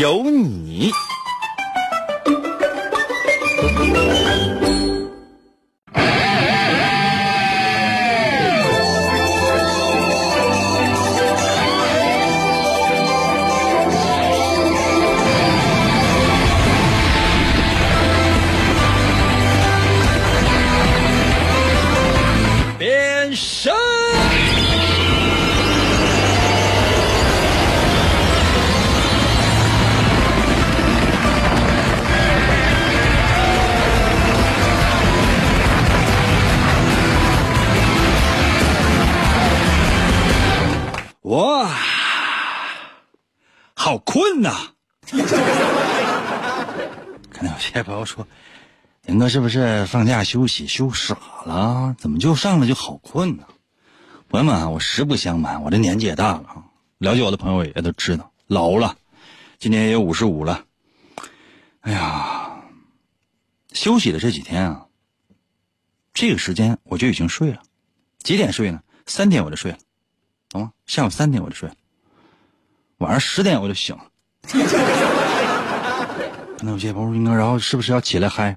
有你。好困呐！可能有些朋友说，林哥是不是放假休息休傻了？怎么就上来就好困呢？朋友们啊，我实不相瞒，我这年纪也大了，了解我的朋友也都知道，老了，今年也五十五了。哎呀，休息的这几天啊，这个时间我就已经睡了，几点睡呢？三点我就睡了。懂吗？下午三点我就睡，晚上十点我就醒了。那有些朋友应该，然后是不是要起来嗨？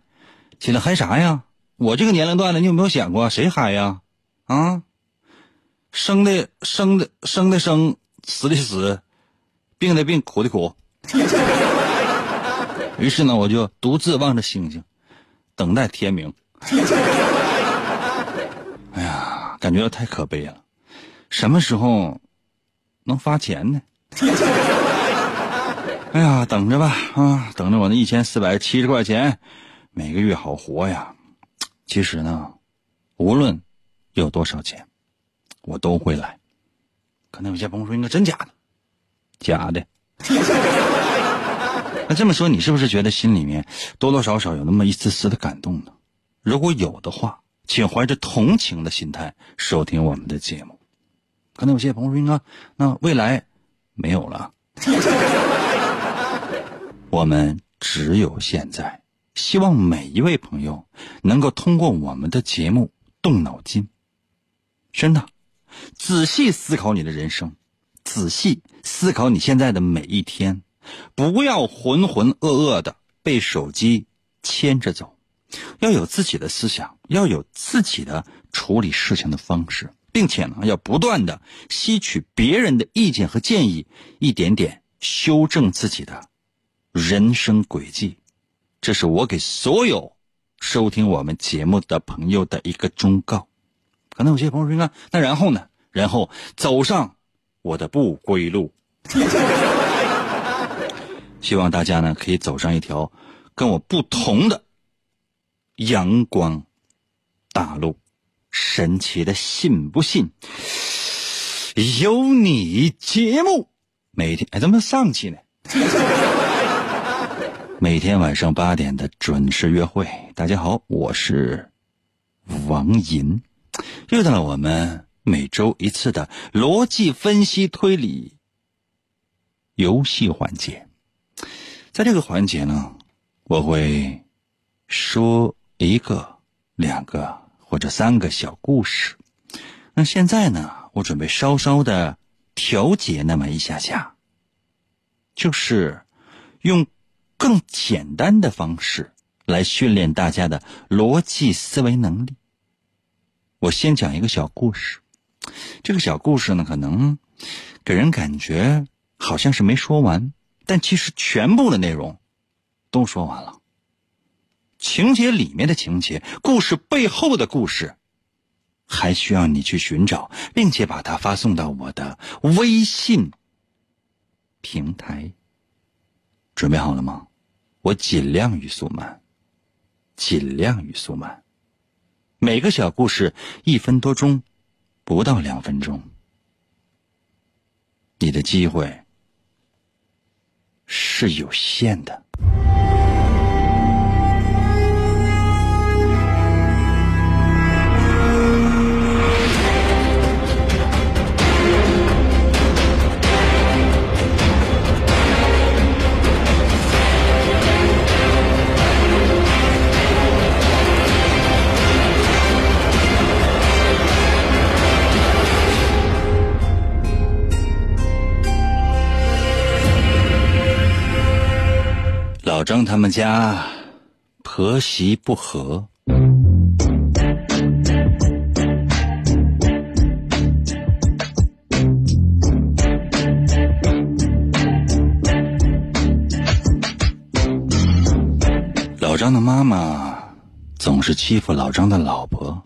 起来嗨啥呀？我这个年龄段的，你有没有想过谁嗨呀？啊，生的生的生的生，死的死，病的病，苦的苦。于是呢，我就独自望着星星，等待天明。哎呀，感觉太可悲了。什么时候能发钱呢？哎呀，等着吧啊，等着我那一千四百七十块钱，每个月好活呀。其实呢，无论有多少钱，我都会来。可能有些朋友说：“应该真假的？”假的。那这么说，你是不是觉得心里面多多少少有那么一丝丝的感动呢？如果有的话，请怀着同情的心态收听我们的节目。可能有些朋友说：“应该那未来没有了。”我们只有现在。希望每一位朋友能够通过我们的节目动脑筋，真的，仔细思考你的人生，仔细思考你现在的每一天，不要浑浑噩噩的被手机牵着走，要有自己的思想，要有自己的处理事情的方式。并且呢，要不断的吸取别人的意见和建议，一点点修正自己的人生轨迹。这是我给所有收听我们节目的朋友的一个忠告。可能有些朋友说：“那那然后呢？然后走上我的不归路。”希望大家呢可以走上一条跟我不同的阳光大路。神奇的，信不信？有你节目，每天哎，怎么丧气呢？每天晚上八点的准时约会。大家好，我是王银，又到了我们每周一次的逻辑分析推理游戏环节。在这个环节呢，我会说一个、两个。或者三个小故事，那现在呢？我准备稍稍的调节那么一下下，就是用更简单的方式来训练大家的逻辑思维能力。我先讲一个小故事，这个小故事呢，可能给人感觉好像是没说完，但其实全部的内容都说完了。情节里面的情节，故事背后的故事，还需要你去寻找，并且把它发送到我的微信平台。准备好了吗？我尽量语速慢，尽量语速慢。每个小故事一分多钟，不到两分钟。你的机会是有限的。张他们家婆媳不和。老张的妈妈总是欺负老张的老婆。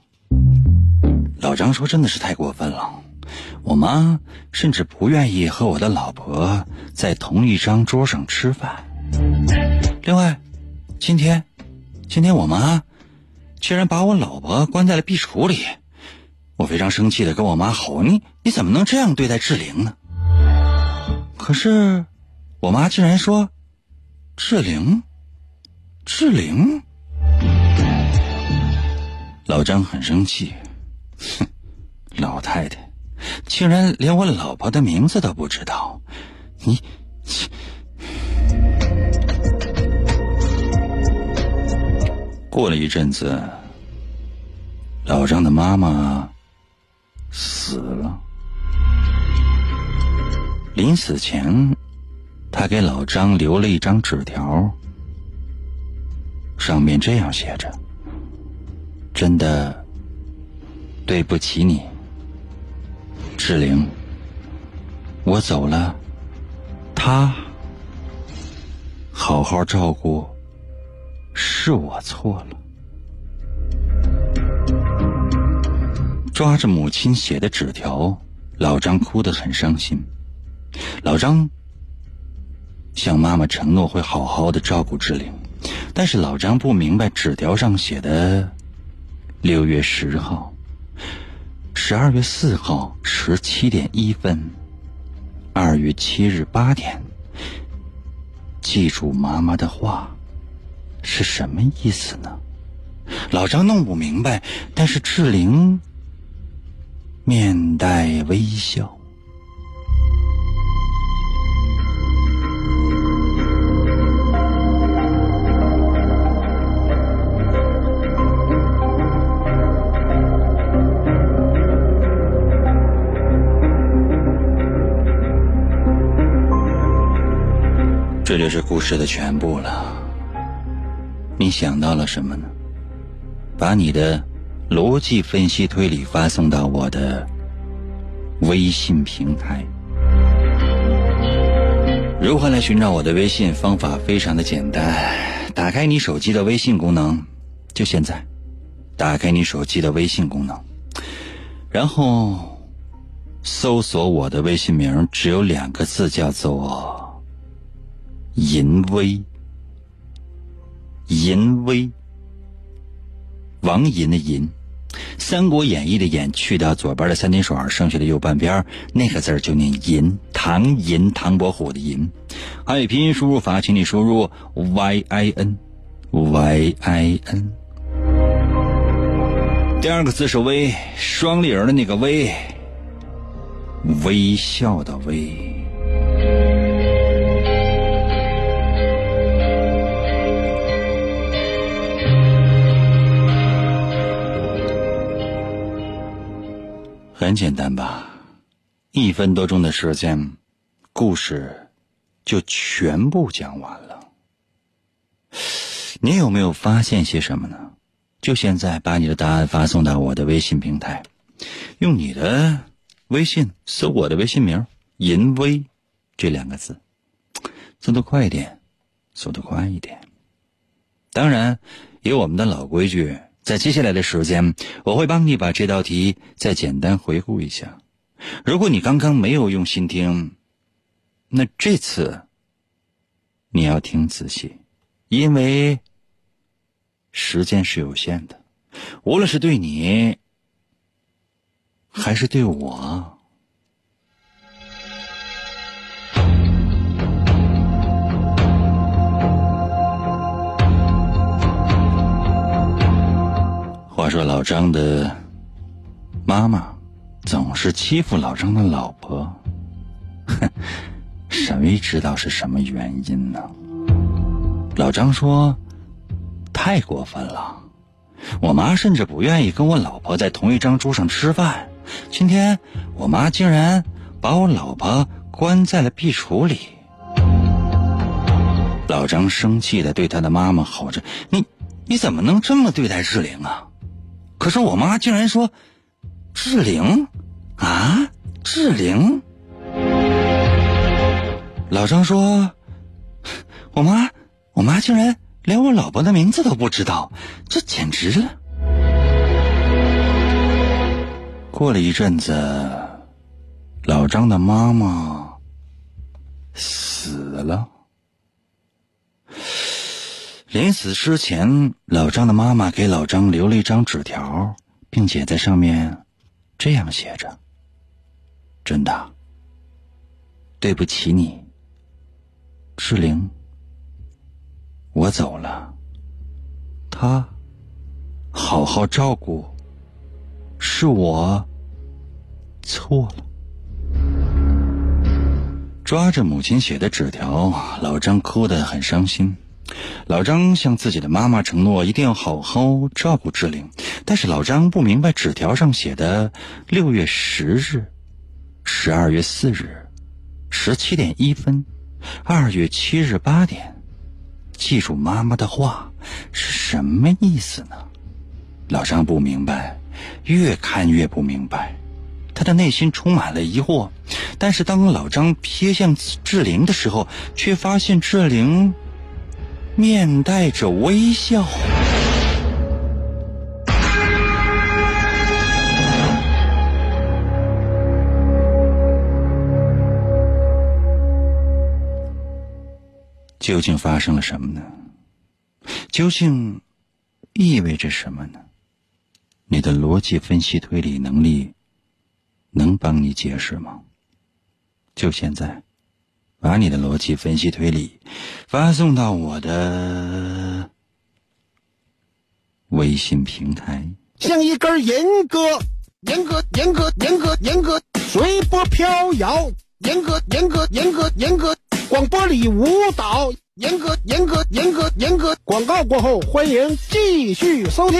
老张说：“真的是太过分了，我妈甚至不愿意和我的老婆在同一张桌上吃饭。另外，今天，今天我妈竟然把我老婆关在了壁橱里，我非常生气的跟我妈吼：‘你你怎么能这样对待志玲呢？’可是，我妈竟然说：‘志玲，志玲。’老张很生气。”哼，老太太，竟然连我老婆的名字都不知道！你，过了一阵子，老张的妈妈死了。临死前，他给老张留了一张纸条，上面这样写着：“真的。”对不起，你，志玲。我走了，他好好照顾，是我错了。抓着母亲写的纸条，老张哭得很伤心。老张向妈妈承诺会好好的照顾志玲，但是老张不明白纸条上写的六月十号。十二月四号十七点一分，二月七日八点。记住妈妈的话，是什么意思呢？老张弄不明白，但是志玲面带微笑。这就是故事的全部了。你想到了什么呢？把你的逻辑分析推理发送到我的微信平台。如何来寻找我的微信？方法非常的简单，打开你手机的微信功能，就现在，打开你手机的微信功能，然后搜索我的微信名，只有两个字，叫做。淫威，淫威，王淫的淫，《三国演义》的演去掉左边的三点水，剩下的右半边那个字就念淫。唐寅，唐伯虎的寅。汉语拼音输入法，请你输入 y i n y i n。第二个字是微，双立人的那个微，微笑的微。很简单吧，一分多钟的时间，故事就全部讲完了。你有没有发现些什么呢？就现在把你的答案发送到我的微信平台，用你的微信搜我的微信名“淫威”这两个字，速度快一点，速度快一点。当然，有我们的老规矩。在接下来的时间，我会帮你把这道题再简单回顾一下。如果你刚刚没有用心听，那这次你要听仔细，因为时间是有限的。无论是对你，还是对我。话说老张的妈妈总是欺负老张的老婆，哼，谁知道是什么原因呢？老张说：“太过分了，我妈甚至不愿意跟我老婆在同一张桌上吃饭。今天我妈竟然把我老婆关在了壁橱里。”老张生气的对他的妈妈吼着：“你你怎么能这么对待志玲啊？”可是我妈竟然说：“志玲啊，志玲。”老张说：“我妈，我妈竟然连我老婆的名字都不知道，这简直了。”过了一阵子，老张的妈妈死了。临死之前，老张的妈妈给老张留了一张纸条，并且在上面这样写着：“真的，对不起你，志玲，我走了，他好好照顾，是我。”错了。抓着母亲写的纸条，老张哭得很伤心。老张向自己的妈妈承诺，一定要好好照顾志玲。但是老张不明白纸条上写的六月十日、十二月四日、十七点一分、二月七日八点，记住妈妈的话是什么意思呢？老张不明白，越看越不明白。他的内心充满了疑惑，但是当老张瞥向志玲的时候，却发现志玲面带着微笑。究竟发生了什么呢？究竟意味着什么呢？你的逻辑分析推理能力。能帮你解释吗？就现在，把你的逻辑分析推理发送到我的微信平台。像一根严哥、严哥、严哥、严哥、严哥随波飘摇，严格、严格、严格、严格广播里舞蹈，严格、严格、严格、严格。广告过后，欢迎继续收听。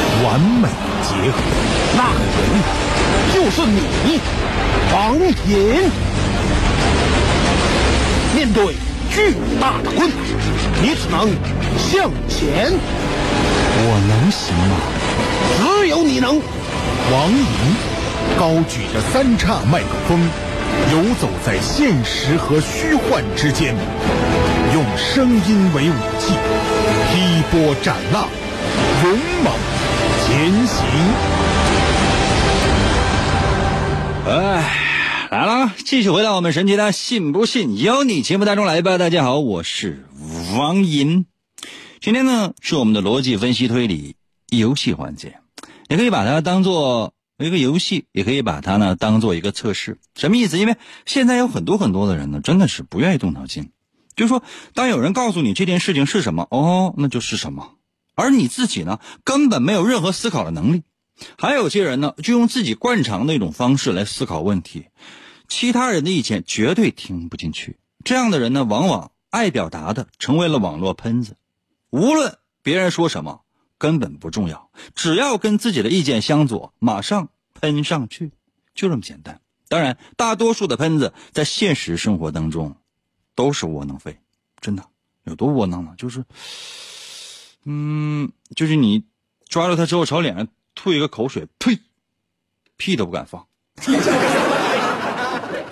完美结合，那个人就是你，王隐。面对巨大的困难，你只能向前。我能行吗？只有你能。王隐高举着三叉麦克风，游走在现实和虚幻之间，用声音为武器，劈波斩浪，勇猛。前行。哎，来了，继续回到我们神奇的“信不信由你”节目当中来吧。大家好，我是王银。今天呢是我们的逻辑分析推理游戏环节，你可以把它当做一个游戏，也可以把它呢当做一个测试。什么意思？因为现在有很多很多的人呢，真的是不愿意动脑筋，就是说，当有人告诉你这件事情是什么，哦，那就是什么。而你自己呢，根本没有任何思考的能力。还有些人呢，就用自己惯常的一种方式来思考问题，其他人的意见绝对听不进去。这样的人呢，往往爱表达的成为了网络喷子。无论别人说什么，根本不重要，只要跟自己的意见相左，马上喷上去，就这么简单。当然，大多数的喷子在现实生活当中都是窝囊废，真的有多窝囊呢？就是。嗯，就是你抓住他之后，朝脸上吐一个口水，呸！屁都不敢放，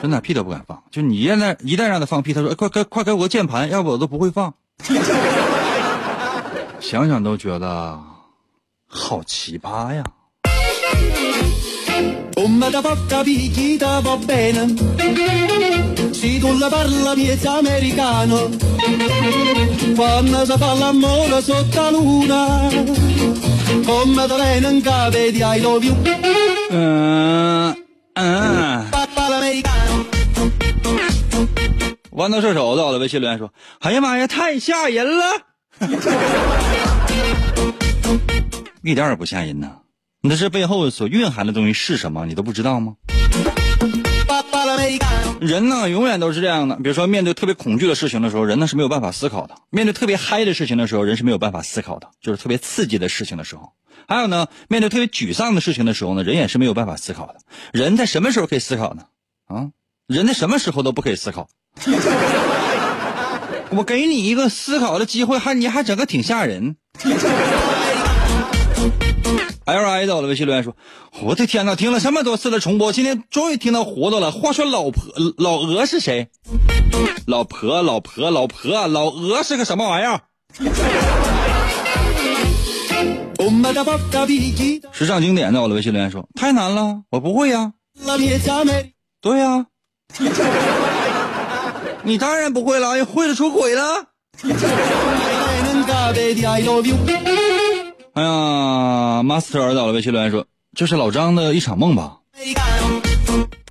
真的屁都不敢放。就你现在一旦让他放屁，他说：“快给快给我个键盘，要不我都不会放。” 想想都觉得好奇葩呀。Come da porca picchita va bene Se tu la parla miezza americano Quando si fa l'amore sotto la luna Come da venen cave di I love you 嗯嗯，Papà l'americano 豌豆射手到了微信留言说：“哎呀妈呀，太吓人了，一点也不吓人呐！你这背后所蕴含的东西是什么？你都不知道吗？人呢，永远都是这样的。比如说，面对特别恐惧的事情的时候，人呢是没有办法思考的；面对特别嗨的事情的时候，人是没有办法思考的，就是特别刺激的事情的时候。还有呢，面对特别沮丧的事情的时候呢，人也是没有办法思考的。人在什么时候可以思考呢？啊，人在什么时候都不可以思考。我给你一个思考的机会，还你还整个挺吓人。L I 在我的微信留言说：“我的天哪，听了这么多次的重播，今天终于听到活的了。话说老婆老鹅是谁？老婆老婆老婆老鹅是个什么玩意儿？”时尚经典在我的微信留言说：“太难了，我不会呀。la miezza americano ”对呀，你当然不会了，哎会了出轨了。哎呀，Master 到了微信留言说：“这是老张的一场梦吧？”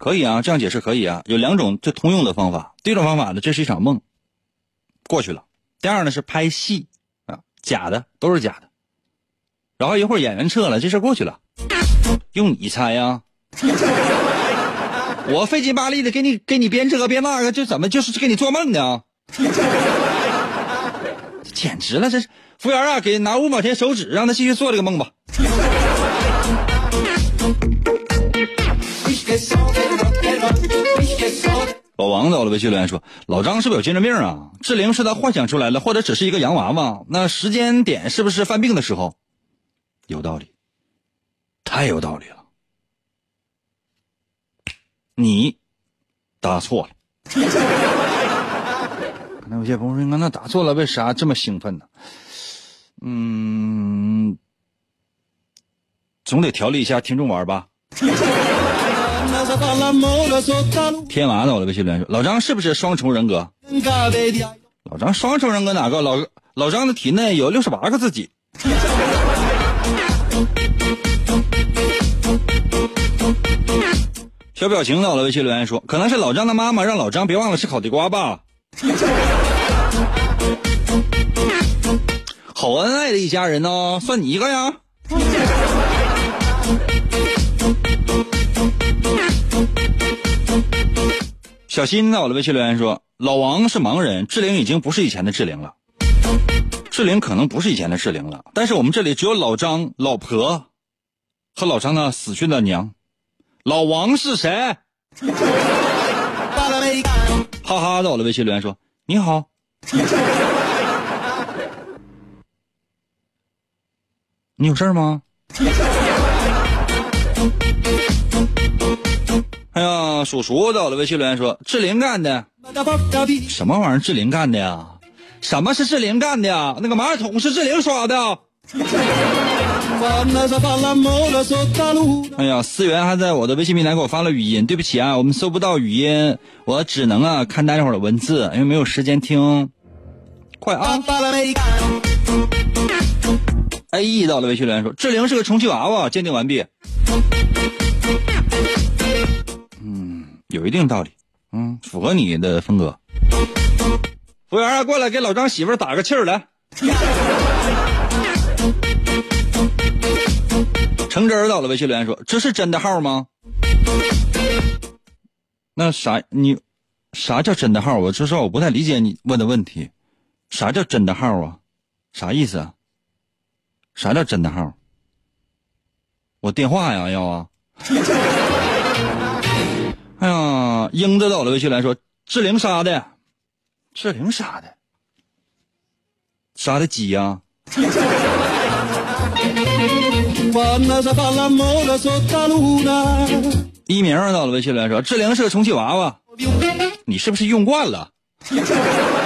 可以啊，这样解释可以啊。有两种最通用的方法。第一种方法呢，这是一场梦，过去了；第二呢是拍戏啊，假的都是假的。然后一会儿演员撤了，这事过去了。用你猜呀、我费劲巴力的给你给你编这个编那个，这怎么就是给你做梦呢？简直了，这是服务员啊，给拿五毛钱手指，让他继续做这个梦吧。老王走了微信留言说：“老张是不是有精神病啊？志玲是他幻想出来的，或者只是一个洋娃娃？那时间点是不是犯病的时候？有道理，太有道理了。你答错了。可能有些朋友说：“那答错了，为啥这么兴奋呢？”嗯，总得调理一下听众玩吧。天娃到了微信留言说：“老张是不是双重人格？”老张双重人格哪个？老老张的体内有六十八个自己。小表情到了微信留言说，可能是老张的妈妈让老张别忘了吃烤地瓜吧。好恩爱的一家人呢，算你一个呀。小新在我的微信留言说：“老王是盲人，志玲已经不是以前的志玲了。志玲可能不是以前的志玲了，但是我们这里只有老张、老婆和老张的死去的娘。老王是谁？哈哈，在我的微信留言说：你好。你有事儿吗？哎呀，叔叔在我的微信留言说：志玲干的。什么玩意儿？志玲干的呀？什么是志玲干的呀？那个马桶是志玲刷的。哎呀，思源还在我的微信平台给我发了语音，对不起啊，我们搜不到语音，我只能啊看待会儿的文字，因为没有时间听。快啊！A E 到了微信留言说，志玲是个充气娃娃，鉴定完毕。嗯，有一定道理，嗯，符合你的风格。服务员，过来给老张媳妇打个气儿来。橙汁儿到了微信留言说：“这是真的号吗？”那啥，你啥叫真的号？我说实话，我不太理解你问的问题。啥叫真的号啊？啥意思啊？啥叫真的号？我电话呀要啊！哎呀，英子到了微信来说：“志玲杀的，志玲杀的，杀的鸡呀. 一鸣到了微信来说：“志玲是个充气娃娃，你是不是用惯了？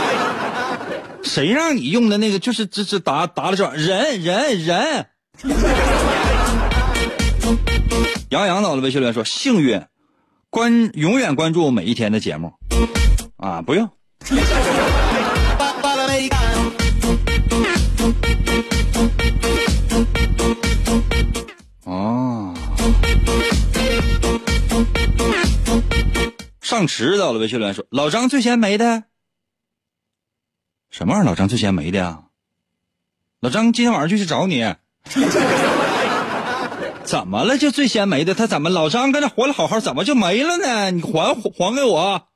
谁让你用的那个就是这这答答了这人人人。”杨洋到了微信留言说：“幸运，关永远关注每一天的节目啊，不用。”哦，上迟到了。微信留言说：“老张最先没的，什么玩意儿？老张最先没的呀？老张今天晚上就去找你，怎么了？就最先没的，他怎么？老张跟他活的好好，怎么就没了呢？你还还给我。”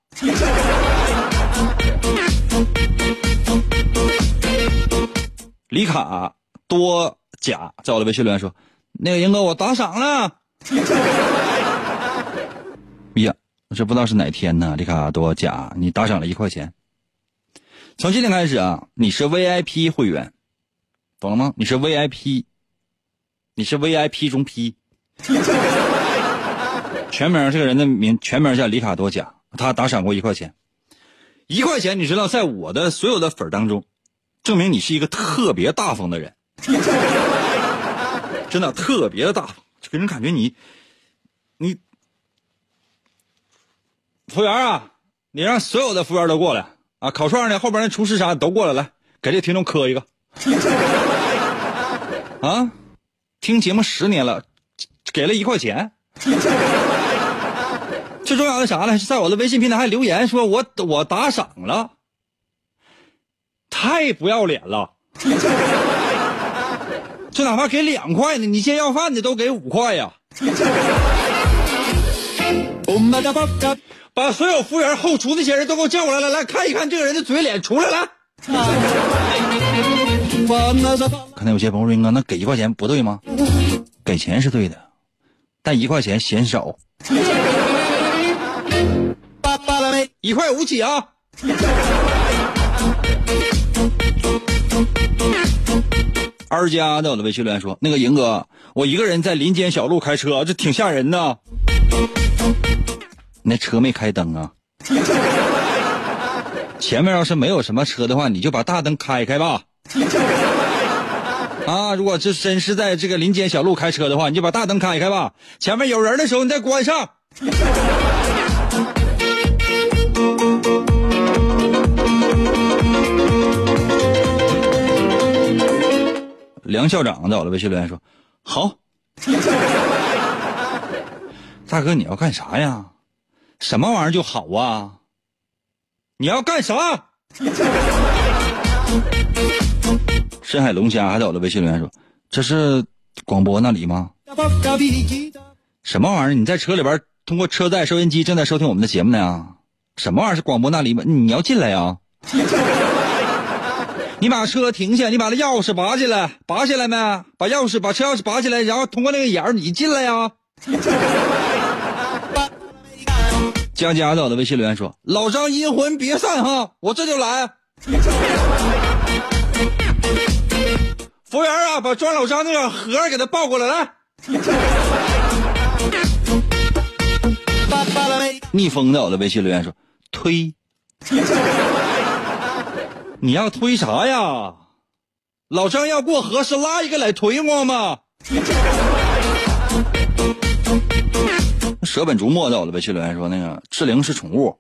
李卡多甲在我的微信留言说：“那个英哥，我打赏了。”哎呀，这不知道是哪天呢？李卡多甲，你打赏了一块钱。从今天开始啊，你是 VIP 会员，懂了吗？你是 VIP，你是 VIP 中 P。全名这个人的名全名叫李卡多甲，他打赏过一块钱。一块钱，你知道，在我的所有的粉当中。证明你是一个特别大方的人，真的特别的大方，就给人感觉你，你，服务员啊，你让所有的服务员都过来啊！烤串呢后边那厨师啥都过来，来给这听众磕一个。啊，听节目十年了，给了一块钱。最重要的啥呢？在我的微信平台还留言说我我打赏了。太不要脸了！就哪怕给两块呢，你先要饭的都给五块呀！把所有服务员、后厨那些人都给我叫过来，来来看一看这个人的嘴脸，出来来。可能有些朋友说：“哥，那给一块钱不对吗？”给钱是对的，但一块钱嫌少。一块五起啊！二家在我的微信留言说：“那个赢哥，我一个人在林间小路开车，这挺吓人的。那车没开灯啊？前面要是没有什么车的话，你就把大灯开开吧。啊，如果这真是在这个林间小路开车的话，你就把大灯开开吧。前面有人的时候，你再关上。”梁校长在我的微信留言说：“好，大哥，你要干啥呀？什么玩意儿就好啊？你要干啥？” 深海龙虾还在我的微信留言说：“这是广播那里吗？什么玩意儿？你在车里边通过车载收音机正在收听我们的节目呢？什么玩意儿是广播那里吗？你要进来呀？” 你把车停下，你把那钥匙拔起来，拔起来没？把钥匙，把车钥匙拔起来，然后通过那个眼儿，你进来呀。佳佳在我的微信留言说：“老张阴魂别散哈，我这就来。”服务员啊，把装老张那个盒给他抱过来，来。逆风在我的微信留言说：“推。”你要推啥呀？老张要过河是拉一个来推我吗？舍本逐末在我的微信留言说那个志玲是宠物，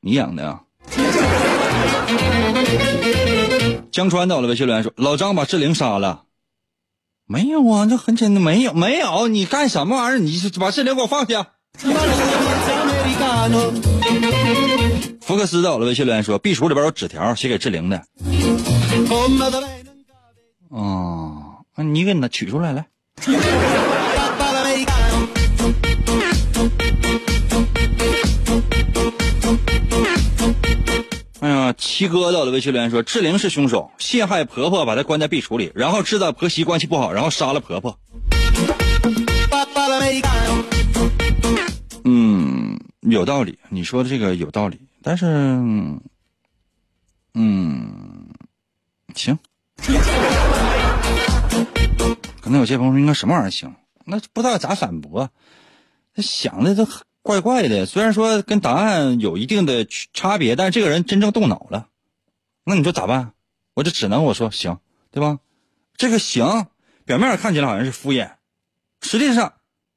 你养的呀？江川在我的微信留言说老张把志玲杀了，没有啊，这很简单，没有没有，你干什么玩意儿？你把志玲给我放下。福克斯在我的微信留言说：“壁橱里边有纸条，写给志玲的。”哦，那你给他取出来来。哎呀，七哥到了微信留言说：“志玲是凶手，陷害婆婆，把她关在壁橱里，然后知道婆媳关系不好，然后杀了婆婆。”嗯，有道理，你说的这个有道理。但是，嗯，行。可能有些朋友说应该什么玩意儿行？那不知道咋反驳，他想的都怪怪的。虽然说跟答案有一定的差别，但是这个人真正动脑了，那你说咋办？我就只能我说行，对吧？这个行，表面看起来好像是敷衍，实际上，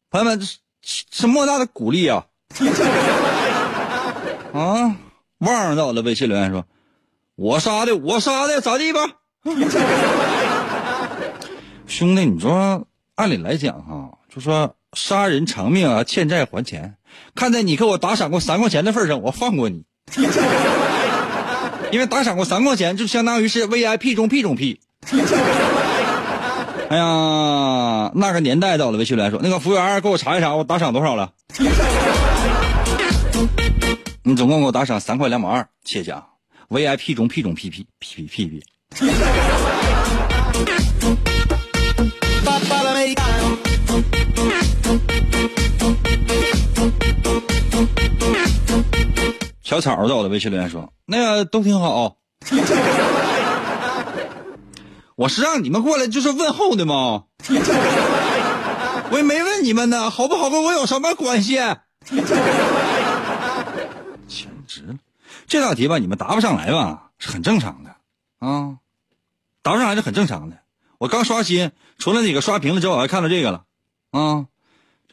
朋友们是莫大的鼓励啊！啊，旺在我的微信留言说：“我杀的，我杀的，咋地吧？” 兄弟，你说按理来讲哈，就说杀人偿命啊，欠债还钱。看在你给我打赏过三块钱的份上，我放过你。因为打赏过三块钱，就相当于是 VIP 中 P 中 P。哎呀，那个年代到了，微信来说，那个服务员给我查一查，我打赏多少了？你总共给我打赏三块两毛二，谢谢啊！VIP 中 P 中 P P P P P P。小草在我的微信留言说：“那个都挺好。” 我是让你们过来就是问候的吗？我也没问你们呢，好不好跟我有什么关系？简直了！这道题吧，你们答不上来吧，是很正常的啊，答不上来是很正常的。我刚刷新，除了那个刷屏了之后，我还看到这个了啊，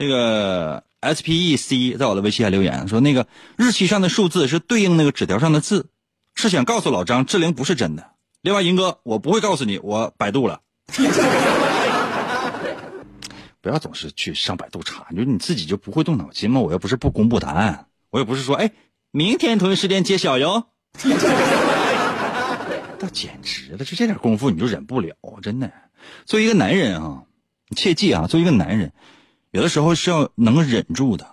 这个 S P E C 在我的微信还留言说，那个日期上的数字是对应那个纸条上的字，是想告诉老张志玲不是真的。另外，银哥，我不会告诉你，我百度了。不要总是去上百度查，你说你自己就不会动脑筋吗？我又不是不公布答案，我又不是说，哎，明天同一时间揭晓哟。那简直了，就这点功夫你就忍不了，真的。作为一个男人啊，切记啊，作为一个男人，有的时候是要能忍住的。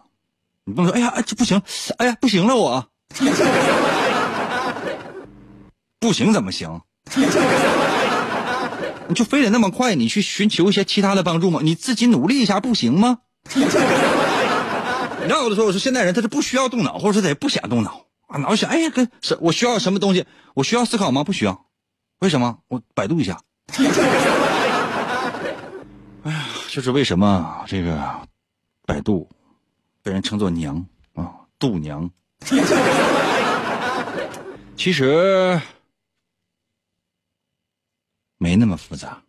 你不能说，哎呀哎，这不行，哎呀，不行了，我不行怎么行？你就非得那么快？你去寻求一些其他的帮助吗？你自己努力一下不行吗？你知道有的时候我说现代人他是不需要动脑，或者说他也不想动脑啊，脑想哎呀，跟是我需要什么东西？我需要思考吗？不需要。为什么？我百度一下。哎呀，就是为什么这个百度被人称作娘啊，度娘。其实。没那么复杂，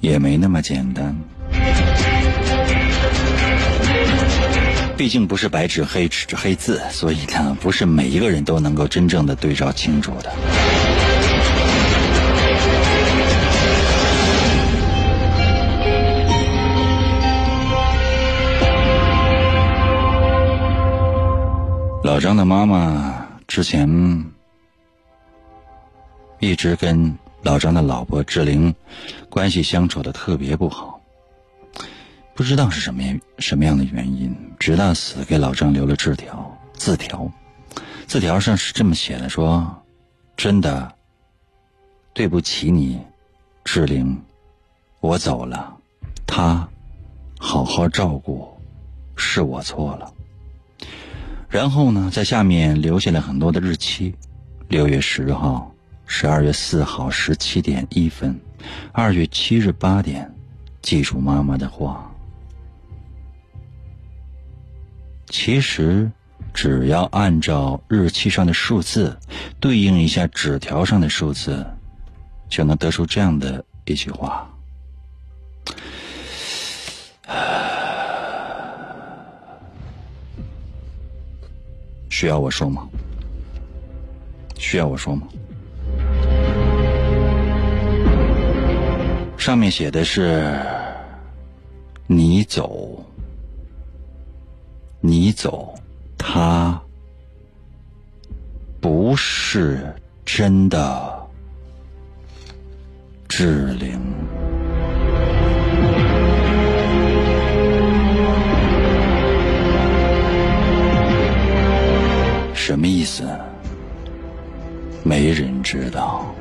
也没那么简单。毕竟不是白纸黑纸黑字，所以呢，不是每一个人都能够真正的对照清楚的。老张的妈妈之前一直跟老张的老婆志玲关系相处的特别不好，不知道是什么什么样的原因，直到死给老张留了字条，字条，字条上是这么写的：说真的对不起你，志玲，我走了，他好好照顾，是我错了。然后呢，在下面留下了很多的日期：六月十号、十二月四号十七点一分、二月七日八点。记住妈妈的话。其实，只要按照日期上的数字对应一下纸条上的数字，就能得出这样的一句话。需要我说吗？需要我说吗？上面写的是“你走，你走，他不是真的志玲。”什么意思？没人知道。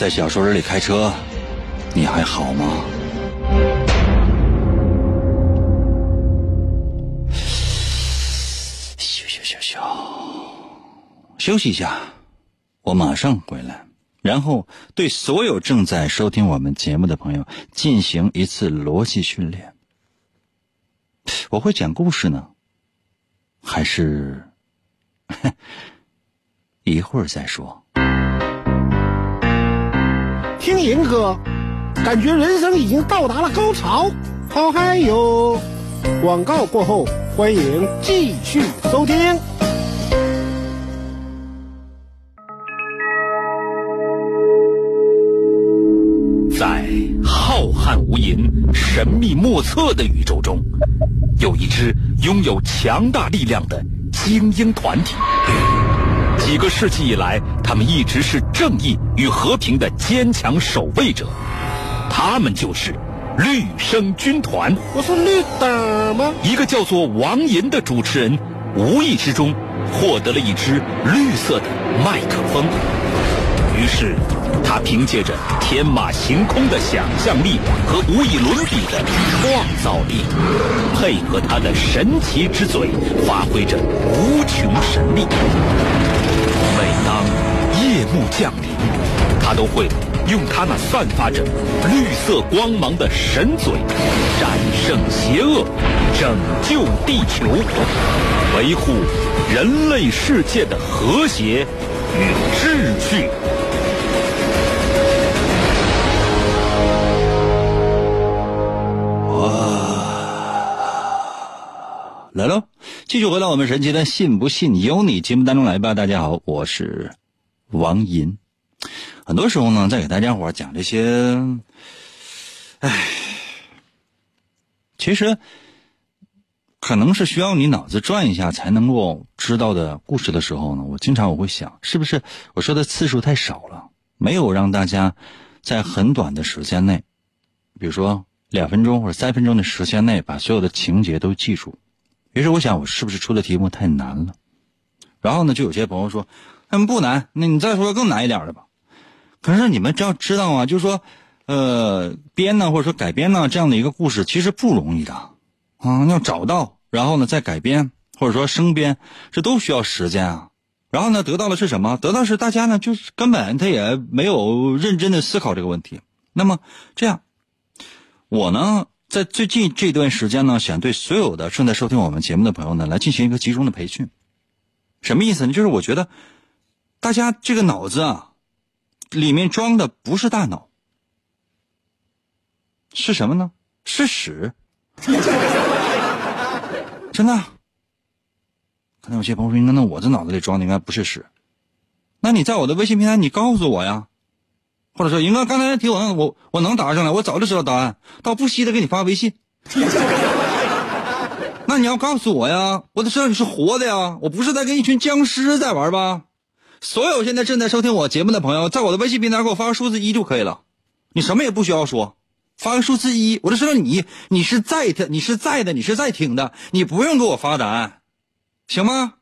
在小树林里开车，你还好吗？休休休休，休息一下，我马上回来。然后对所有正在收听我们节目的朋友进行一次逻辑训练。我会讲故事呢，还是 一会儿再说？听银哥，感觉人生已经到达了高潮。好嗨哟！广告过后，欢迎继续收听。在浩瀚无垠、神秘莫测的宇宙中，有一支拥有强大力量的精英团体。几个世纪以来，他们一直是正义与和平的坚强守卫者。他们就是绿生军团。我是绿灯吗？一个叫做王银的主持人，无意之中获得了一支绿色的麦克风。于是，他凭借着天马行空的想象力和无以伦比的创造力，配合他的神奇之嘴，发挥着无穷神力。每当夜幕降临，他都会用他那散发着绿色光芒的神嘴，战胜邪恶，拯救地球，维护人类世界的和谐与秩序。来喽！继续回到我们神奇的“信不信由你”节目当中来吧。大家好，我是王银。很多时候呢，在给大家伙讲这些，唉，其实可能是需要你脑子转一下才能够知道的故事的时候呢，我经常我会想，是不是我说的次数太少了，没有让大家在很短的时间内，比如说两分钟或者三分钟的时间内，把所有的情节都记住。于是我想，我是不是出的题目太难了？然后呢，就有些朋友说，嗯，不难，那你再说更难一点的吧。可是你们只要知道啊，就是说，呃，编呢或者说改编呢这样的一个故事，其实不容易的啊。要找到，然后呢再改编或者说生编，这都需要时间啊。然后呢，得到的是什么？得到是大家呢，就是根本他也没有认真的思考这个问题。那么这样，我呢？在最近这段时间呢，想对所有的正在收听我们节目的朋友呢，来进行一个集中的培训。什么意思呢？就是我觉得，大家这个脑子啊，里面装的不是大脑，是什么呢？是屎。真的。可能有些朋友说：“那那我这脑子里装的应该不是屎。”那你在我的微信平台，你告诉我呀。或者说，英哥刚才提我，我我能答上来，我早就知道答案，倒不惜的给你发微信。那你要告诉我呀，我得知道你是活的呀，我不是在跟一群僵尸在玩吧？所有现在正在收听我节目的朋友，在我的微信平台给我发个数字一就可以了，你什么也不需要说，发个数字一，我就知道你你是在的，你是在的，你是在听的，你不用给我发答案，行吗？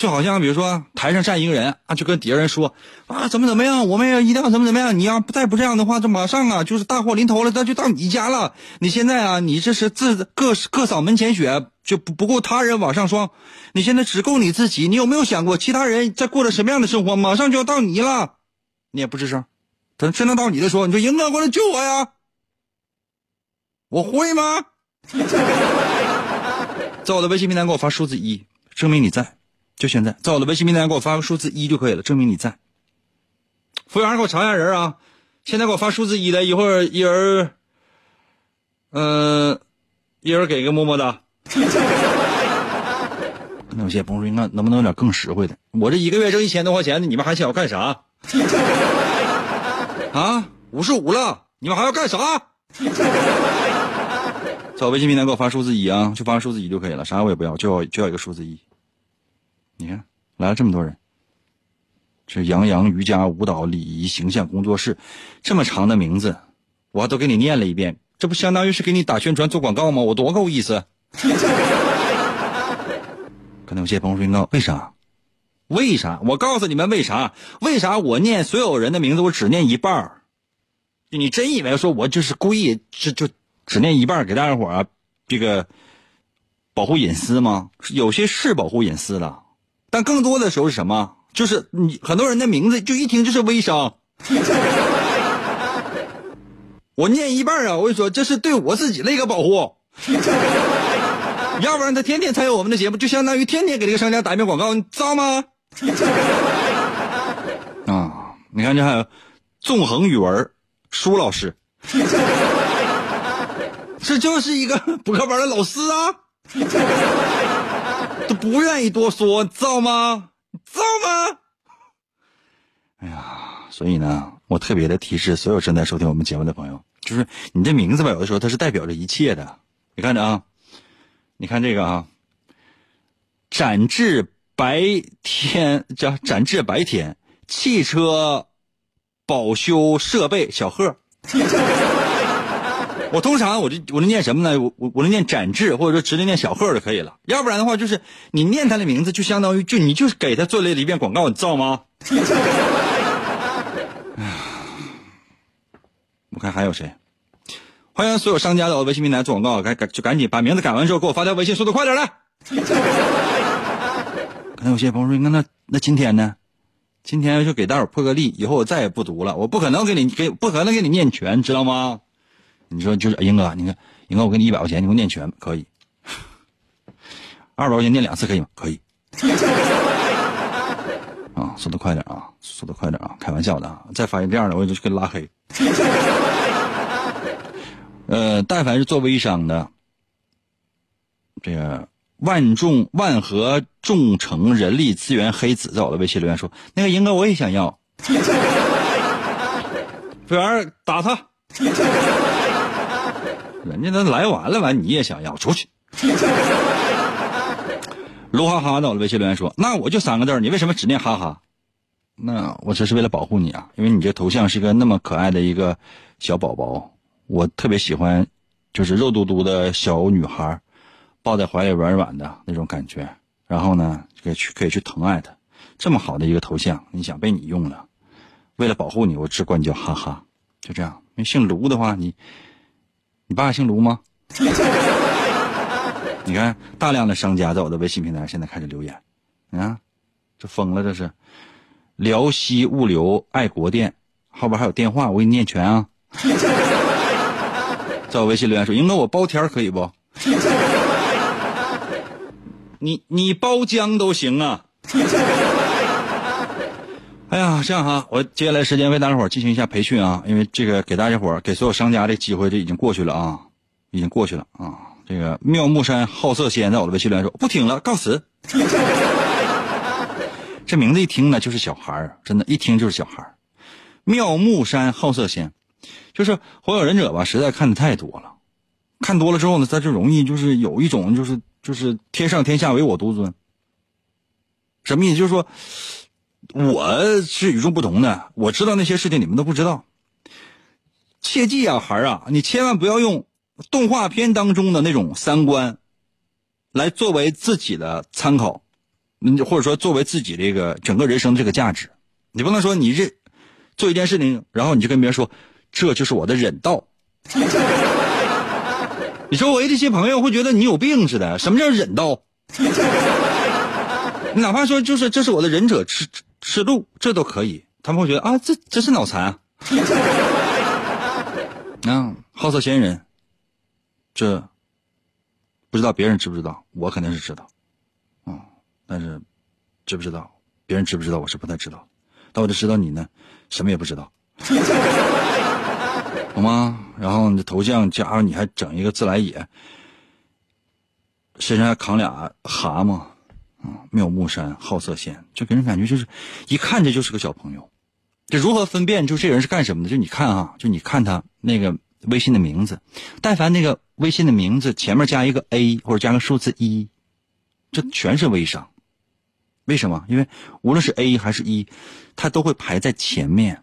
就好像比如说台上站一个人啊，就跟底下人说啊怎么怎么样，我们要一定要怎么怎么样。你要再不这样的话，这马上啊就是大祸临头了，那就到你家了。你现在啊，你这是自各各扫门前雪，就不不够他人往上霜。你现在只顾你自己，你有没有想过其他人在过着什么样的生活？马上就要到你了，你也不吱声。等真的到你的时候，你说赢哥过来救我呀？我会吗？在我的微信平台给我发数字一，证明你在。就现在，在我的微信平台给我发个数字一就可以了，证明你在。服务员给我查一下人啊！现在给我发数字一的，一会儿一人，嗯，一人给一个么么哒。那有些朋友说，那能不能有点更实惠的？我这一个月挣一千多块钱，你们还想要干啥？啊，五十五了，你们还要干啥？在微信平台给我发数字一啊，就发数字一就可以了，啥我也不要，就要就要一个数字一。你看来了这么多人，这杨洋瑜伽舞蹈礼仪形象工作室，这么长的名字，我都给你念了一遍，这不相当于是给你打宣传做广告吗？我多够意思。可能有些朋友说：“为啥？为啥？我告诉你们为啥？为啥我念所有人的名字我只念一半儿？你真以为说我就是故意就就只念一半给大家伙儿啊这个保护隐私吗？有些是保护隐私的，但更多的时候是什么？就是你很多人的名字就一听就是微商。我念一半啊，我跟你说，这是对我自己的一个保护。要不然他天天参与我们的节目，就相当于天天给这个商家打一遍广告，你知道吗？啊，你看这还有纵横语文舒老师，这就是一个补课班的老师啊，都不愿意多说，知道吗？知道吗？哎呀，所以呢，我特别的提示所有正在收听我们节目的朋友，就是你这名字吧，有的时候它是代表着一切的。你看着啊，你看这个啊，展翅白天叫展翅白天，汽车保修设备小贺。我通常我就我就念什么呢？我我我就念展翅，或者说直接念小贺就可以了。要不然的话，就是你念他的名字，就相当于就你就是给他做了一遍广告，你知道吗？我看还有谁？欢迎所有商家到我微信平台做广告，赶赶就赶紧把名字改完之后给我发条微信，速度快点来。可能有些朋友说，那那那今天呢？今天就给大伙破个例，以后我再也不读了，我不可能给你给不可能给你念全，知道吗？你说就是英哥，你看英哥，我给你一百块钱，你给我念全可以？二百块钱念两次可以吗？可以。啊，速度快点啊，速度快点啊！开玩笑的啊，再发现这样的，我就给拉黑。呃，但凡是做微商的，这个万众万和众诚人力资源黑子在我的微信留言说：“那个英哥我也想要。”服务员打他，人家都来完了，完你也想要，出去。卢哈哈在我的微信留言说：“那我就三个字你为什么只念哈哈？”那我这是为了保护你啊，因为你这头像是个那么可爱的一个小宝宝。我特别喜欢，就是肉嘟嘟的小女孩，抱在怀里软软的那种感觉。然后呢，可以去可以去疼爱她。这么好的一个头像，你想被你用了？为了保护你，我只管你叫哈哈。就这样，因为姓卢的话，你你爸姓卢吗？你看，大量的商家在我的微信平台现在开始留言，啊，这疯了，这是辽西物流爱国店后边还有电话，我给你念全啊。在我微信留言说：“英哥，我包天可以不？你你包浆都行啊！”哎呀，这样哈，我接下来时间为大家伙进行一下培训啊，因为这个给大家伙给所有商家的机会就已经过去了啊，已经过去了啊。这个妙木山好色仙在我的微信留言说：“不听了，告辞。”这名字一听呢就是小孩儿，真的，一听就是小孩儿。妙木山好色仙。就是火影忍者吧，实在看的太多了，看多了之后呢，他就容易就是有一种就是就是天上天下唯我独尊。什么意思？就是说我是与众不同的，我知道那些事情你们都不知道。切记啊，孩儿啊，你千万不要用动画片当中的那种三观来作为自己的参考，嗯，或者说作为自己这个整个人生的这个价值。你不能说你这做一件事情，然后你就跟别人说。这就是我的忍道。你周围这些朋友会觉得你有病似的。什么叫忍道？你哪怕说就是这是我的忍者吃吃鹿，这都可以。他们会觉得啊，这这是脑残啊。啊，好色仙人，这不知道别人知不知道？我肯定是知道。啊，但是知不知道？别人知不知道？我是不太知道。但我就知道你呢，什么也不知道。好吗？然后你的头像加上你还整一个自来也，身上还扛俩蛤蟆，啊，妙木山好色仙，就给人感觉就是一看这就是个小朋友。这如何分辨就这人是干什么的？就你看啊，就你看他那个微信的名字，但凡那个微信的名字前面加一个 A 或者加个数字一，这全是微商。为什么？因为无论是 A 还是一，它都会排在前面。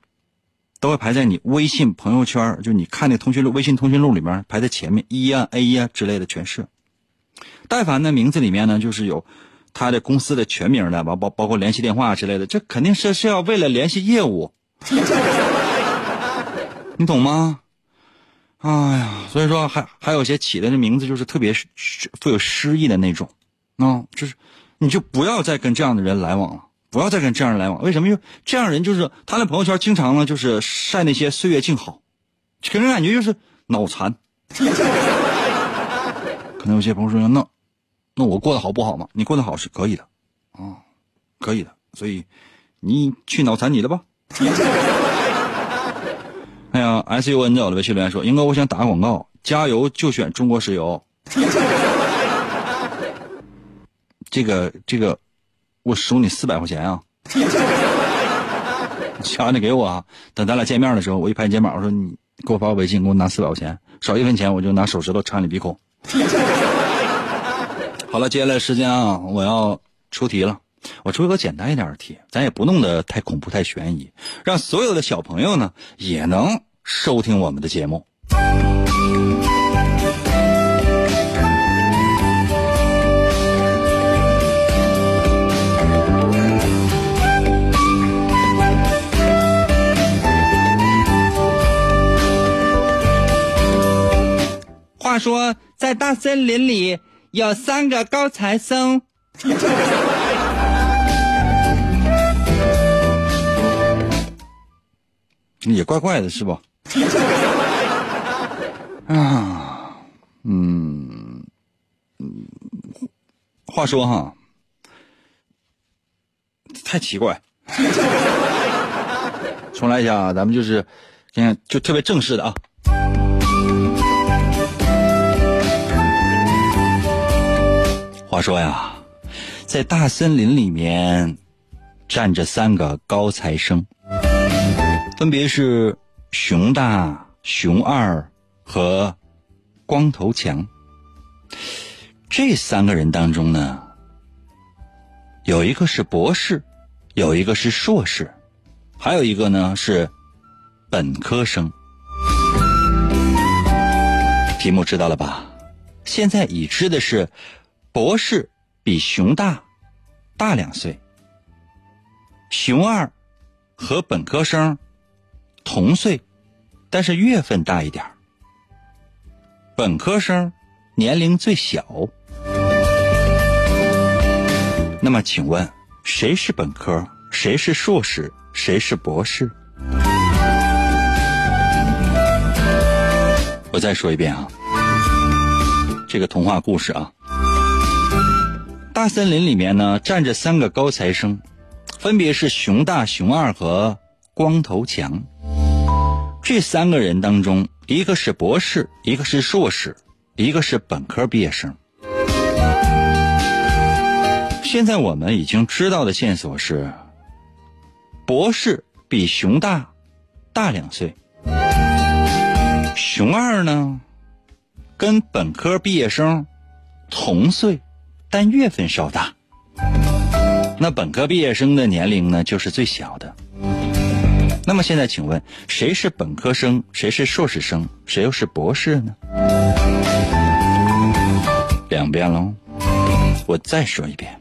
都会排在你微信朋友圈，就你看那通讯录、微信通讯录里面排在前面，一呀、A 呀之类的全是。但凡那名字里面呢就是有他的公司的全名的，包包包括联系电话之类的，这肯定是是要为了联系业务，你懂吗？哎呀，所以说还还有些起的这名字就是特别富有诗意的那种，啊，就是你就不要再跟这样的人来往了，不要再跟这样人来往。为什么？因为这样人就是他的朋友圈经常呢就是晒那些岁月静好，给人感觉就是脑残。可能有些朋友说那那我过得好不好嘛？你过得好是可以的，啊，可以的。所以你去脑残你的吧。哎呀，S U N 在我的微信留言说：“英哥，我想打个广告，加油就选中国石油。这个这个，我收你四百块钱啊！钱你给我啊！等咱俩见面的时候，我一拍你肩膀，我说你给我发个微信，给我拿四百块钱，少一分钱我就拿手指头插你鼻孔。好了，接下来时间啊，我要出题了。我出一个简单一点的题，咱也不弄得太恐怖、太悬疑，让所有的小朋友呢也能收听我们的节目。话说，在大森林里有三个高材生。也怪怪的，是不？啊，嗯，嗯，话说哈，太奇怪。重来一下啊，咱们就是，今天就特别正式的啊。话说呀，在大森林里面站着三个高材生。分别是熊大、熊二和光头强。这三个人当中呢，有一个是博士，有一个是硕士，还有一个呢是本科生。题目知道了吧？现在已知的是，博士比熊大大两岁，熊二和本科生。同岁，但是月份大一点本科生年龄最小。那么，请问谁是本科？谁是硕士？谁是博士？我再说一遍啊，这个童话故事啊，大森林里面呢站着三个高材生，分别是熊大、熊二和光头强。这三个人当中，一个是博士，一个是硕士，一个是本科毕业生。现在我们已经知道的线索是，博士比熊大大两岁，熊二呢跟本科毕业生同岁，但月份稍大。那本科毕业生的年龄呢，就是最小的。那么现在，请问谁是本科生，谁是硕士生，谁又是博士呢？两遍喽，我再说一遍。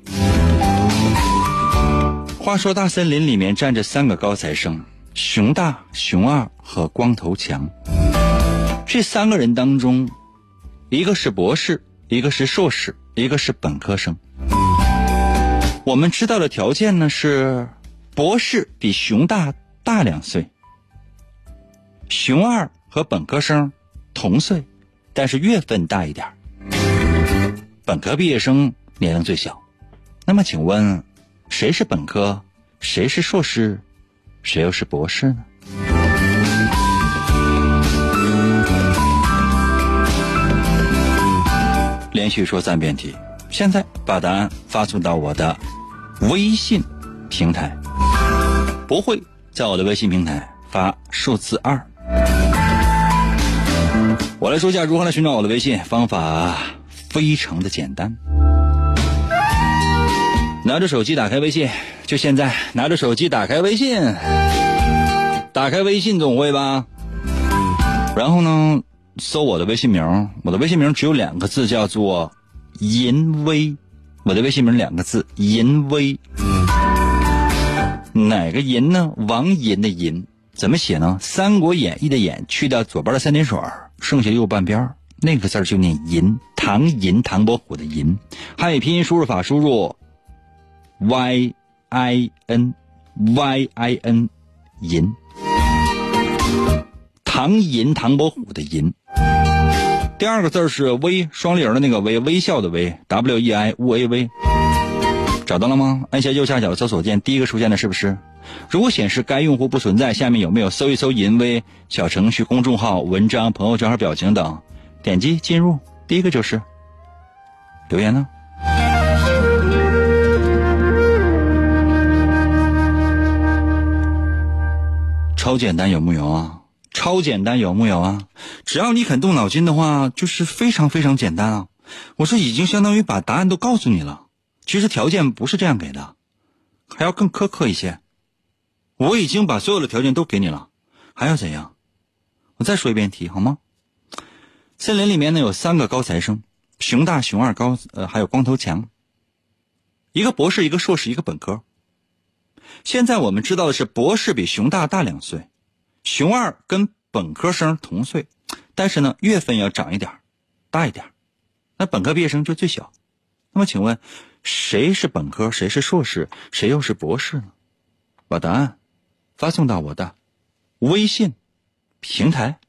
话说大森林里面站着三个高材生，熊大、熊二和光头强。这三个人当中，一个是博士，一个是硕士，一个是本科生。我们知道的条件呢是，博士比熊大。大两岁，熊二和本科生同岁，但是月份大一点本科毕业生年龄最小，那么请问，谁是本科，谁是硕士，谁又是博士呢？连续说三遍题，现在把答案发送到我的微信平台，不会。在我的微信平台发数字二，我来说一下如何来寻找我的微信方法，非常的简单。拿着手机打开微信，就现在拿着手机打开微信，打开微信总会吧。然后呢，搜我的微信名，我的微信名只有两个字，叫做“淫威”，我的微信名两个字：淫威。哪个淫呢？王淫的淫怎么写呢？《三国演义》的演去掉左边的三点水，剩下右半边那个字就念淫。唐寅，唐伯虎的寅。汉语拼音输入法输入 y i n y i n 淫。唐寅，唐伯虎的寅。第二个字是微，双立人的那个微，微笑的微，w e i u a v。找到了吗？按下右下角的搜索键，第一个出现的是不是？如果显示该用户不存在，下面有没有搜一搜“淫威”小程序、公众号、文章、朋友圈和表情等？点击进入，第一个就是留言呢。超简单有木有啊？超简单有木有啊？只要你肯动脑筋的话，就是非常非常简单啊！我说已经相当于把答案都告诉你了。其实条件不是这样给的，还要更苛刻一些。我已经把所有的条件都给你了，还要怎样？我再说一遍题好吗？森林里面呢有三个高材生，熊大、熊二、高呃还有光头强。一个博士，一个硕士，一个本科。现在我们知道的是，博士比熊大大两岁，熊二跟本科生同岁，但是呢月份要长一点，大一点。那本科毕业生就最小。那么请问？谁是本科？谁是硕士？谁又是博士呢？把答案发送到我的微信平台。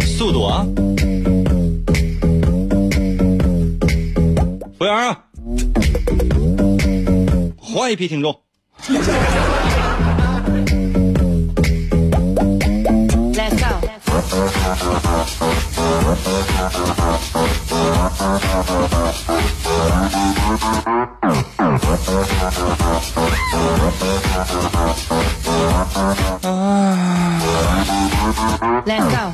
速度啊！服务员啊，换一批听众。Let's go。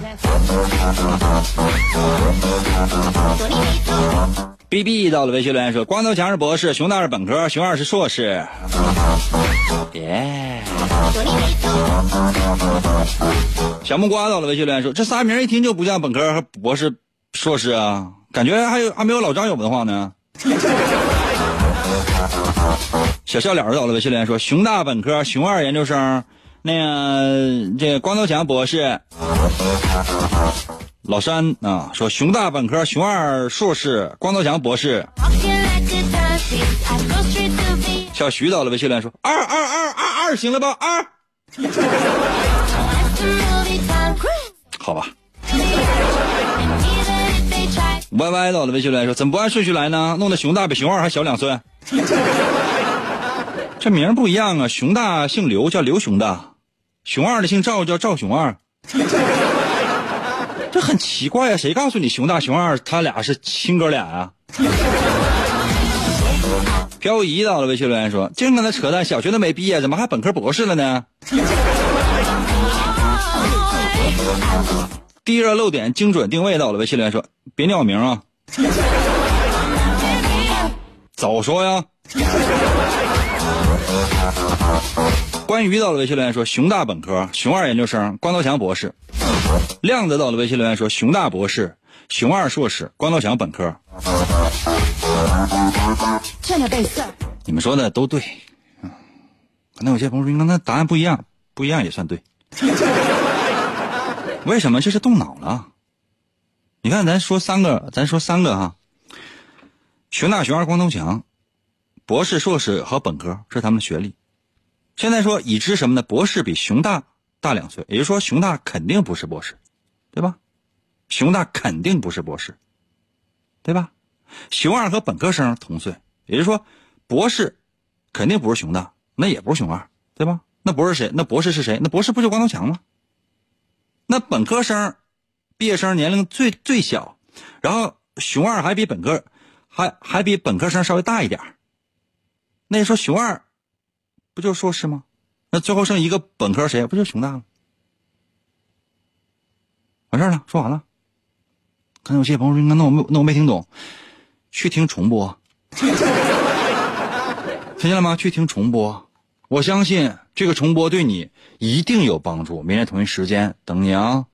B B 到了微信留言说：“光头强是博士，熊大是本科，熊二是硕士。”耶。小木瓜到了微信留言说：“这仨名一听就不像本科和博士、硕士啊，感觉还有还没有老张有文化呢。”小笑脸到了微信留言说：“熊大本科，熊二研究生，那个这光头强博士。”老山啊说：“熊大本科，熊二硕士，光头强博士。”小徐到了微信来说：“二二二二二行了吧？二。”好吧。歪歪到了微信来说：“怎么不按顺序来呢？弄得熊大比熊二还小两岁。”这名不一样啊！熊大姓刘，叫刘熊大；熊二的姓赵，叫赵熊二。这很奇怪啊！谁告诉你熊大熊二他俩是亲哥俩啊？漂移到了微信留言说：“净跟他扯淡，小学都没毕业，怎么还本科博士了呢？”地热漏点精准定位到了微信留言说：“别念我名啊！”早说呀！关于到了微信留言说：“熊大本科，熊二研究生，光头强博士。”亮子到了微信留言说：“熊大博士，熊二硕士，光头强本科。”你们说的都对，可能有些朋友说：“刚才答案不一样，不一样也算对。”为什么？这是动脑了。你看，咱说三个，咱说三个哈。熊大、熊二、光头强，博士、硕士和本科是他们的学历。现在说已知什么呢？博士比熊大大两岁，也就是说熊大肯定不是博士，对吧？熊大肯定不是博士，对吧？熊二和本科生同岁，也就是说博士肯定不是熊大，那也不是熊二，对吧？那博士谁？那博士是谁？那博士不就光头强吗？那本科生毕业生年龄最最小，然后熊二还比本科还还比本科生稍微大一点那你说熊二？不就硕士吗？那最后剩一个本科，谁不就熊大了？完事了，说完了。可能有些朋友说：“那我没那我没听懂，去听重播，听见了吗？去听重播，我相信这个重播对你一定有帮助。明天同一时间等你啊。”